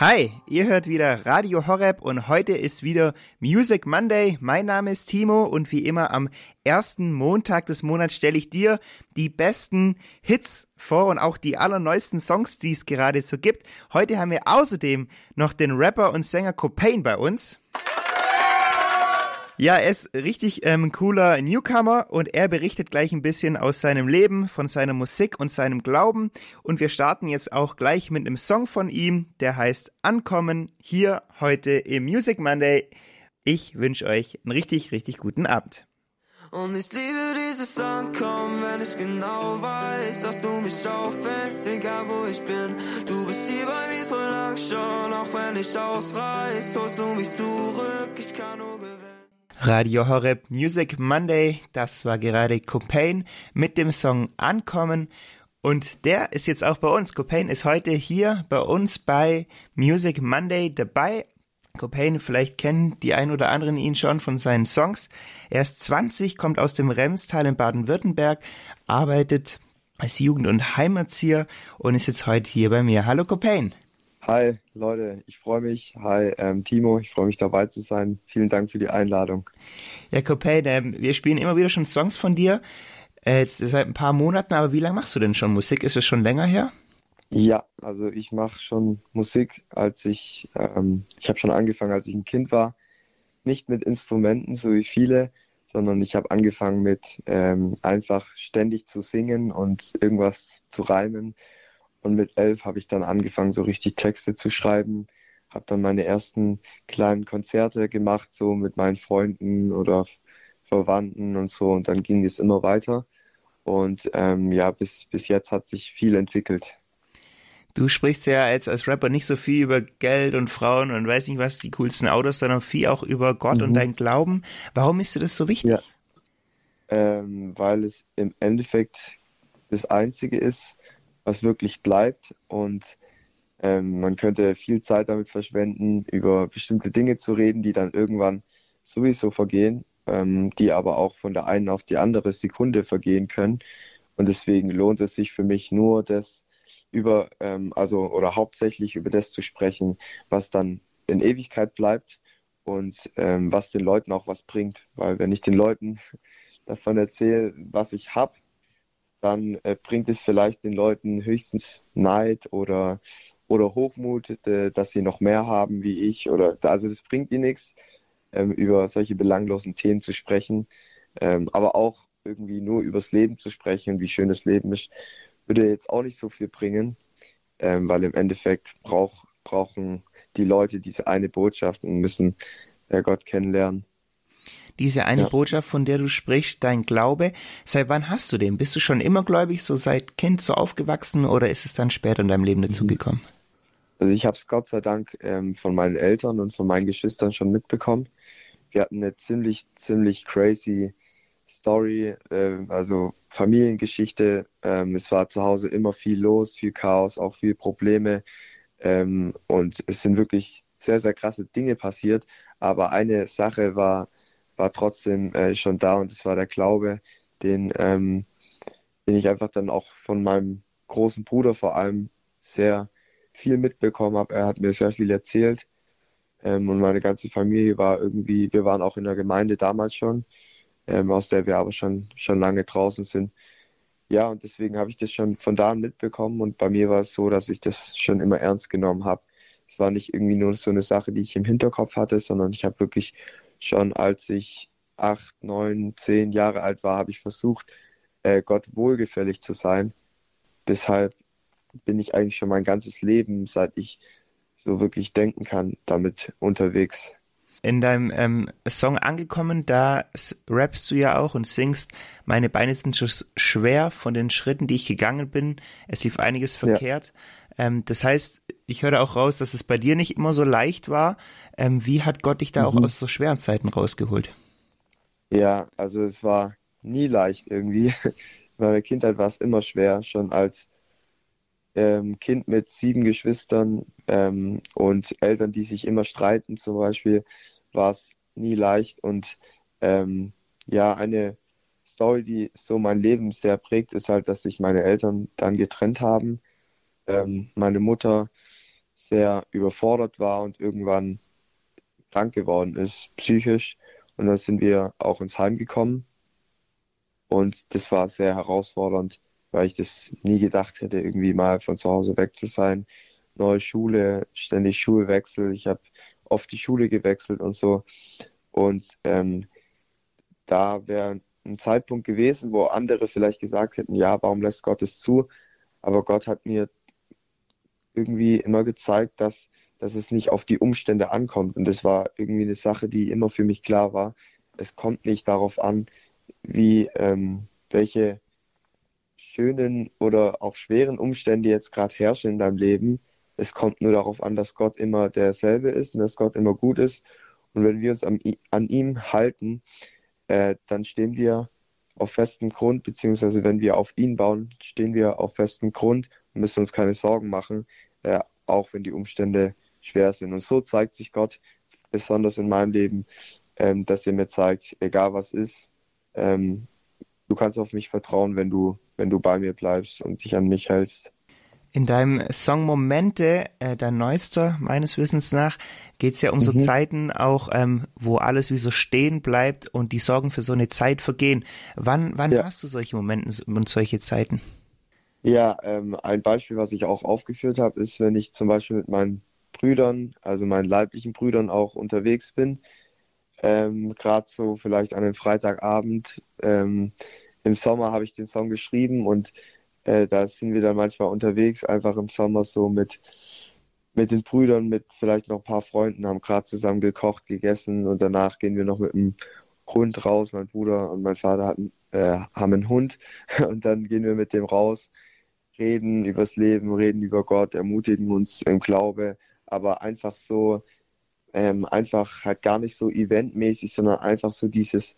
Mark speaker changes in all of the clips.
Speaker 1: Hi, ihr hört wieder Radio Horeb und heute ist wieder Music Monday. Mein Name ist Timo und wie immer am ersten Montag des Monats stelle ich dir die besten Hits vor und auch die allerneuesten Songs, die es gerade so gibt. Heute haben wir außerdem noch den Rapper und Sänger Copain bei uns. Ja, er ist richtig ähm, cooler Newcomer und er berichtet gleich ein bisschen aus seinem Leben, von seiner Musik und seinem Glauben. Und wir starten jetzt auch gleich mit einem Song von ihm, der heißt Ankommen, hier heute im Music Monday. Ich wünsche euch einen richtig, richtig guten Abend.
Speaker 2: Und ich liebe dieses Ankommen, wenn ich genau weiß, dass du mich auffängst, egal wo ich bin. Du bist hier bei mir so lang schon, auch wenn ich ausreiß, holst du mich zurück, ich kann nur gewinnen.
Speaker 1: Radio Horeb Music Monday, das war gerade Copain mit dem Song Ankommen und der ist jetzt auch bei uns. Copain ist heute hier bei uns bei Music Monday dabei. Copain, vielleicht kennen die ein oder anderen ihn schon von seinen Songs. Er ist 20, kommt aus dem Remstal in Baden-Württemberg, arbeitet als Jugend- und Heimatzieher und ist jetzt heute hier bei mir. Hallo Copain.
Speaker 3: Hi Leute, ich freue mich. Hi ähm, Timo, ich freue mich dabei zu sein. Vielen Dank für die Einladung.
Speaker 1: Ja, Copain, ähm, wir spielen immer wieder schon Songs von dir. Äh, jetzt seit ein paar Monaten, aber wie lange machst du denn schon Musik? Ist es schon länger her?
Speaker 3: Ja, also ich mache schon Musik, als ich, ähm, ich habe schon angefangen, als ich ein Kind war. Nicht mit Instrumenten, so wie viele, sondern ich habe angefangen mit ähm, einfach ständig zu singen und irgendwas zu reimen. Und mit elf habe ich dann angefangen, so richtig Texte zu schreiben, habe dann meine ersten kleinen Konzerte gemacht, so mit meinen Freunden oder Verwandten und so. Und dann ging es immer weiter. Und ähm, ja, bis, bis jetzt hat sich viel entwickelt.
Speaker 1: Du sprichst ja als, als Rapper nicht so viel über Geld und Frauen und weiß nicht was, die coolsten Autos, sondern viel auch über Gott mhm. und dein Glauben. Warum ist dir das so wichtig? Ja.
Speaker 3: Ähm, weil es im Endeffekt das Einzige ist, was wirklich bleibt. Und ähm, man könnte viel Zeit damit verschwenden, über bestimmte Dinge zu reden, die dann irgendwann sowieso vergehen, ähm, die aber auch von der einen auf die andere Sekunde vergehen können. Und deswegen lohnt es sich für mich nur, das über, ähm, also oder hauptsächlich über das zu sprechen, was dann in Ewigkeit bleibt und ähm, was den Leuten auch was bringt. Weil wenn ich den Leuten davon erzähle, was ich habe, dann äh, bringt es vielleicht den Leuten höchstens Neid oder, oder Hochmut, äh, dass sie noch mehr haben wie ich. Oder also das bringt ihnen nichts, ähm, über solche belanglosen Themen zu sprechen. Ähm, aber auch irgendwie nur übers Leben zu sprechen und wie schön das Leben ist, würde jetzt auch nicht so viel bringen, ähm, weil im Endeffekt brauch, brauchen die Leute diese eine Botschaft und müssen äh, Gott kennenlernen
Speaker 1: diese eine ja. Botschaft, von der du sprichst, dein Glaube. Seit wann hast du den? Bist du schon immer gläubig, so seit Kind so aufgewachsen oder ist es dann später in deinem Leben dazugekommen?
Speaker 3: Also ich habe es Gott sei Dank ähm, von meinen Eltern und von meinen Geschwistern schon mitbekommen. Wir hatten eine ziemlich, ziemlich crazy Story, äh, also Familiengeschichte. Ähm, es war zu Hause immer viel los, viel Chaos, auch viel Probleme. Ähm, und es sind wirklich sehr, sehr krasse Dinge passiert. Aber eine Sache war war trotzdem äh, schon da und es war der Glaube, den, ähm, den ich einfach dann auch von meinem großen Bruder vor allem sehr viel mitbekommen habe. Er hat mir sehr viel erzählt ähm, und meine ganze Familie war irgendwie, wir waren auch in der Gemeinde damals schon, ähm, aus der wir aber schon, schon lange draußen sind. Ja, und deswegen habe ich das schon von da an mitbekommen und bei mir war es so, dass ich das schon immer ernst genommen habe. Es war nicht irgendwie nur so eine Sache, die ich im Hinterkopf hatte, sondern ich habe wirklich schon als ich acht, neun, zehn Jahre alt war, habe ich versucht, äh, Gott wohlgefällig zu sein. Deshalb bin ich eigentlich schon mein ganzes Leben, seit ich so wirklich denken kann, damit unterwegs.
Speaker 1: In deinem ähm, Song angekommen, da rappst du ja auch und singst, meine Beine sind schon schwer von den Schritten, die ich gegangen bin. Es lief einiges verkehrt. Ja. Ähm, das heißt, ich höre auch raus, dass es bei dir nicht immer so leicht war. Ähm, wie hat Gott dich da mhm. auch aus so schweren Zeiten rausgeholt?
Speaker 3: Ja, also es war nie leicht irgendwie. In meiner Kindheit war es immer schwer, schon als ähm, Kind mit sieben Geschwistern ähm, und Eltern, die sich immer streiten zum Beispiel, war es nie leicht. Und ähm, ja, eine Story, die so mein Leben sehr prägt, ist halt, dass sich meine Eltern dann getrennt haben. Ähm, meine Mutter sehr überfordert war und irgendwann krank geworden ist, psychisch. Und dann sind wir auch ins Heim gekommen. Und das war sehr herausfordernd, weil ich das nie gedacht hätte, irgendwie mal von zu Hause weg zu sein. Neue Schule, ständig Schulwechsel. Ich habe oft die Schule gewechselt und so. Und ähm, da wäre ein Zeitpunkt gewesen, wo andere vielleicht gesagt hätten, ja, warum lässt Gott es zu? Aber Gott hat mir irgendwie immer gezeigt, dass, dass es nicht auf die Umstände ankommt. Und das war irgendwie eine Sache, die immer für mich klar war. Es kommt nicht darauf an, wie ähm, welche schönen oder auch schweren Umstände jetzt gerade herrschen in deinem Leben. Es kommt nur darauf an, dass Gott immer derselbe ist und dass Gott immer gut ist. Und wenn wir uns an, an ihm halten, äh, dann stehen wir auf festem Grund, beziehungsweise wenn wir auf ihn bauen, stehen wir auf festem Grund und müssen uns keine Sorgen machen, äh, auch wenn die Umstände schwer sind. Und so zeigt sich Gott besonders in meinem Leben, ähm, dass er mir zeigt, egal was ist, ähm, du kannst auf mich vertrauen, wenn du, wenn du bei mir bleibst und dich an mich hältst.
Speaker 1: In deinem Song Momente, äh, dein neuester meines Wissens nach, geht es ja um mhm. so Zeiten auch, ähm, wo alles wie so stehen bleibt und die Sorgen für so eine Zeit vergehen. Wann, wann ja. hast du solche Momente und solche Zeiten?
Speaker 3: Ja, ähm, ein Beispiel, was ich auch aufgeführt habe, ist, wenn ich zum Beispiel mit meinen Brüdern, also meinen leiblichen Brüdern auch unterwegs bin, ähm, gerade so vielleicht an einem Freitagabend. Ähm, Im Sommer habe ich den Song geschrieben und äh, da sind wir dann manchmal unterwegs, einfach im Sommer so mit, mit den Brüdern, mit vielleicht noch ein paar Freunden, haben gerade zusammen gekocht, gegessen und danach gehen wir noch mit dem Hund raus. Mein Bruder und mein Vater hatten, äh, haben einen Hund und dann gehen wir mit dem raus, reden übers Leben, reden über Gott, ermutigen uns im Glaube, aber einfach so, ähm, einfach halt gar nicht so eventmäßig, sondern einfach so dieses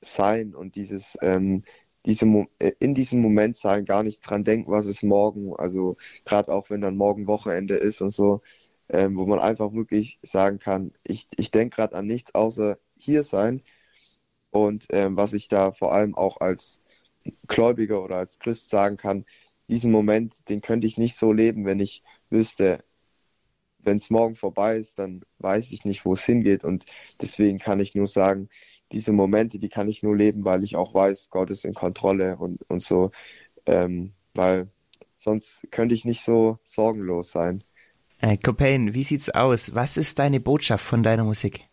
Speaker 3: Sein und dieses ähm, diese, äh, in diesem Moment sein, gar nicht dran denken, was ist morgen. Also gerade auch wenn dann morgen Wochenende ist und so, ähm, wo man einfach wirklich sagen kann, ich, ich denke gerade an nichts außer hier sein. Und ähm, was ich da vor allem auch als Gläubiger oder als Christ sagen kann, diesen Moment, den könnte ich nicht so leben, wenn ich wüsste, wenn es morgen vorbei ist, dann weiß ich nicht, wo es hingeht. Und deswegen kann ich nur sagen, diese Momente, die kann ich nur leben, weil ich auch weiß, Gott ist in Kontrolle und, und so. Ähm, weil sonst könnte ich nicht so sorgenlos sein.
Speaker 1: Äh, Copain, wie sieht's aus? Was ist deine Botschaft von deiner Musik?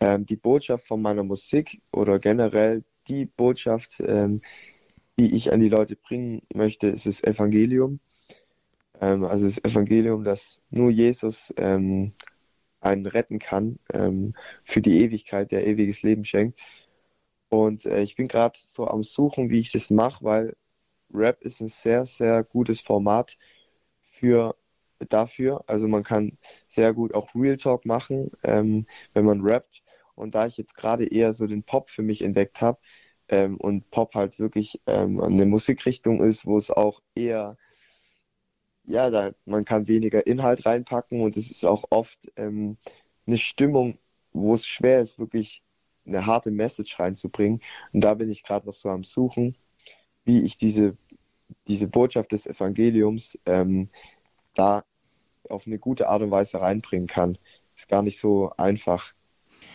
Speaker 3: Ähm, die Botschaft von meiner Musik oder generell die Botschaft, ähm, die ich an die Leute bringen möchte, ist das Evangelium. Ähm, also das Evangelium, dass nur Jesus ähm, einen retten kann ähm, für die Ewigkeit, der ewiges Leben schenkt. Und äh, ich bin gerade so am Suchen, wie ich das mache, weil Rap ist ein sehr, sehr gutes Format für dafür. Also man kann sehr gut auch Real Talk machen, ähm, wenn man rappt. Und da ich jetzt gerade eher so den Pop für mich entdeckt habe ähm, und Pop halt wirklich ähm, eine Musikrichtung ist, wo es auch eher ja, da, man kann weniger Inhalt reinpacken und es ist auch oft ähm, eine Stimmung, wo es schwer ist, wirklich eine harte Message reinzubringen. Und da bin ich gerade noch so am Suchen, wie ich diese, diese Botschaft des Evangeliums ähm, da auf eine gute Art und Weise reinbringen kann. Ist gar nicht so einfach.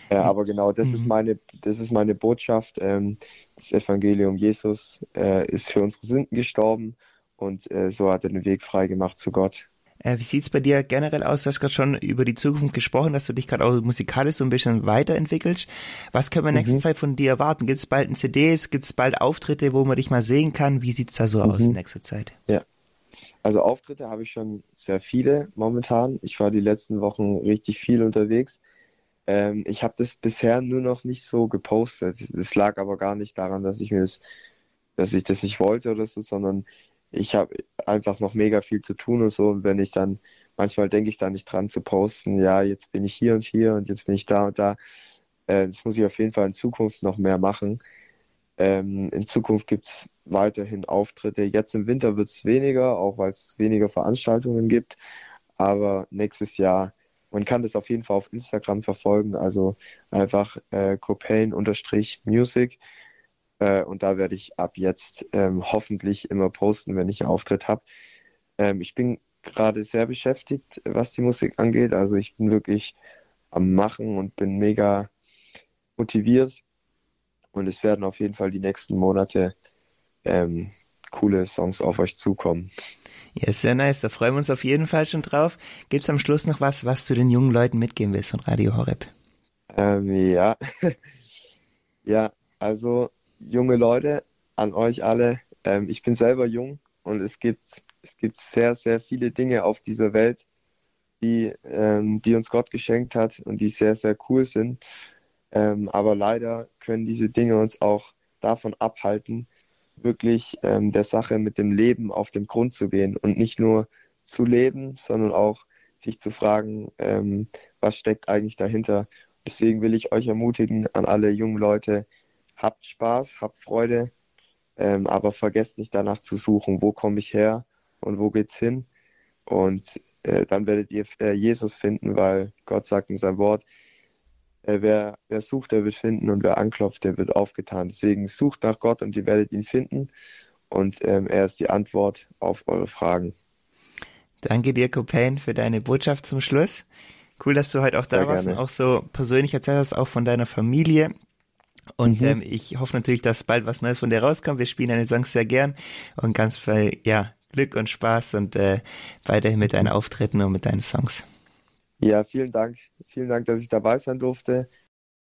Speaker 3: Äh, aber genau, das mhm. ist meine, das ist meine Botschaft. Ähm, das Evangelium Jesus äh, ist für unsere Sünden gestorben und äh, so hat er den Weg frei gemacht zu Gott.
Speaker 1: Äh, wie sieht's bei dir generell aus? Du hast gerade schon über die Zukunft gesprochen, dass du dich gerade auch musikalisch so ein bisschen weiterentwickelst. Was können wir in nächster mhm. Zeit von dir erwarten? Gibt es bald ein CDs? Gibt es bald Auftritte, wo man dich mal sehen kann? Wie sieht's da so mhm. aus in nächster Zeit?
Speaker 3: Ja. Also Auftritte habe ich schon sehr viele momentan. Ich war die letzten Wochen richtig viel unterwegs. Ähm, ich habe das bisher nur noch nicht so gepostet. Es lag aber gar nicht daran, dass ich mir das, dass ich das nicht wollte oder so, sondern ich habe einfach noch mega viel zu tun und so. Und wenn ich dann, manchmal denke ich da nicht dran zu posten, ja, jetzt bin ich hier und hier und jetzt bin ich da und da. Äh, das muss ich auf jeden Fall in Zukunft noch mehr machen. Ähm, in Zukunft gibt es weiterhin Auftritte. Jetzt im Winter wird es weniger, auch weil es weniger Veranstaltungen gibt. Aber nächstes Jahr, man kann das auf jeden Fall auf Instagram verfolgen. Also einfach äh, Copain-Music äh, und da werde ich ab jetzt ähm, hoffentlich immer posten, wenn ich einen Auftritt habe. Ähm, ich bin gerade sehr beschäftigt, was die Musik angeht. Also ich bin wirklich am Machen und bin mega motiviert. Und es werden auf jeden Fall die nächsten Monate ähm, coole Songs auf euch zukommen.
Speaker 1: Ja, sehr nice. Da freuen wir uns auf jeden Fall schon drauf. Gibt es am Schluss noch was, was du den jungen Leuten mitgeben willst von Radio Horeb?
Speaker 3: Ähm, ja. ja, also junge Leute, an euch alle. Ähm, ich bin selber jung und es gibt, es gibt sehr, sehr viele Dinge auf dieser Welt, die, ähm, die uns Gott geschenkt hat und die sehr, sehr cool sind. Ähm, aber leider können diese Dinge uns auch davon abhalten, wirklich ähm, der Sache mit dem Leben auf den Grund zu gehen und nicht nur zu leben, sondern auch sich zu fragen, ähm, was steckt eigentlich dahinter. Deswegen will ich euch ermutigen an alle jungen Leute, habt Spaß, habt Freude, ähm, aber vergesst nicht danach zu suchen, wo komme ich her und wo geht's hin. Und äh, dann werdet ihr äh, Jesus finden, weil Gott sagt in seinem Wort, äh, wer, wer sucht, der wird finden und wer anklopft, der wird aufgetan. Deswegen sucht nach Gott und ihr werdet ihn finden. Und ähm, er ist die Antwort auf eure Fragen.
Speaker 1: Danke dir, Copain, für deine Botschaft zum Schluss. Cool, dass du heute auch da Sehr warst gerne. und auch so persönlich erzählt hast, auch von deiner Familie. Und mhm. ähm, ich hoffe natürlich, dass bald was Neues von dir rauskommt. Wir spielen deine Songs sehr gern und ganz viel ja, Glück und Spaß und äh, weiterhin mit deinen Auftritten und mit deinen Songs.
Speaker 3: Ja, vielen Dank. Vielen Dank, dass ich dabei sein durfte.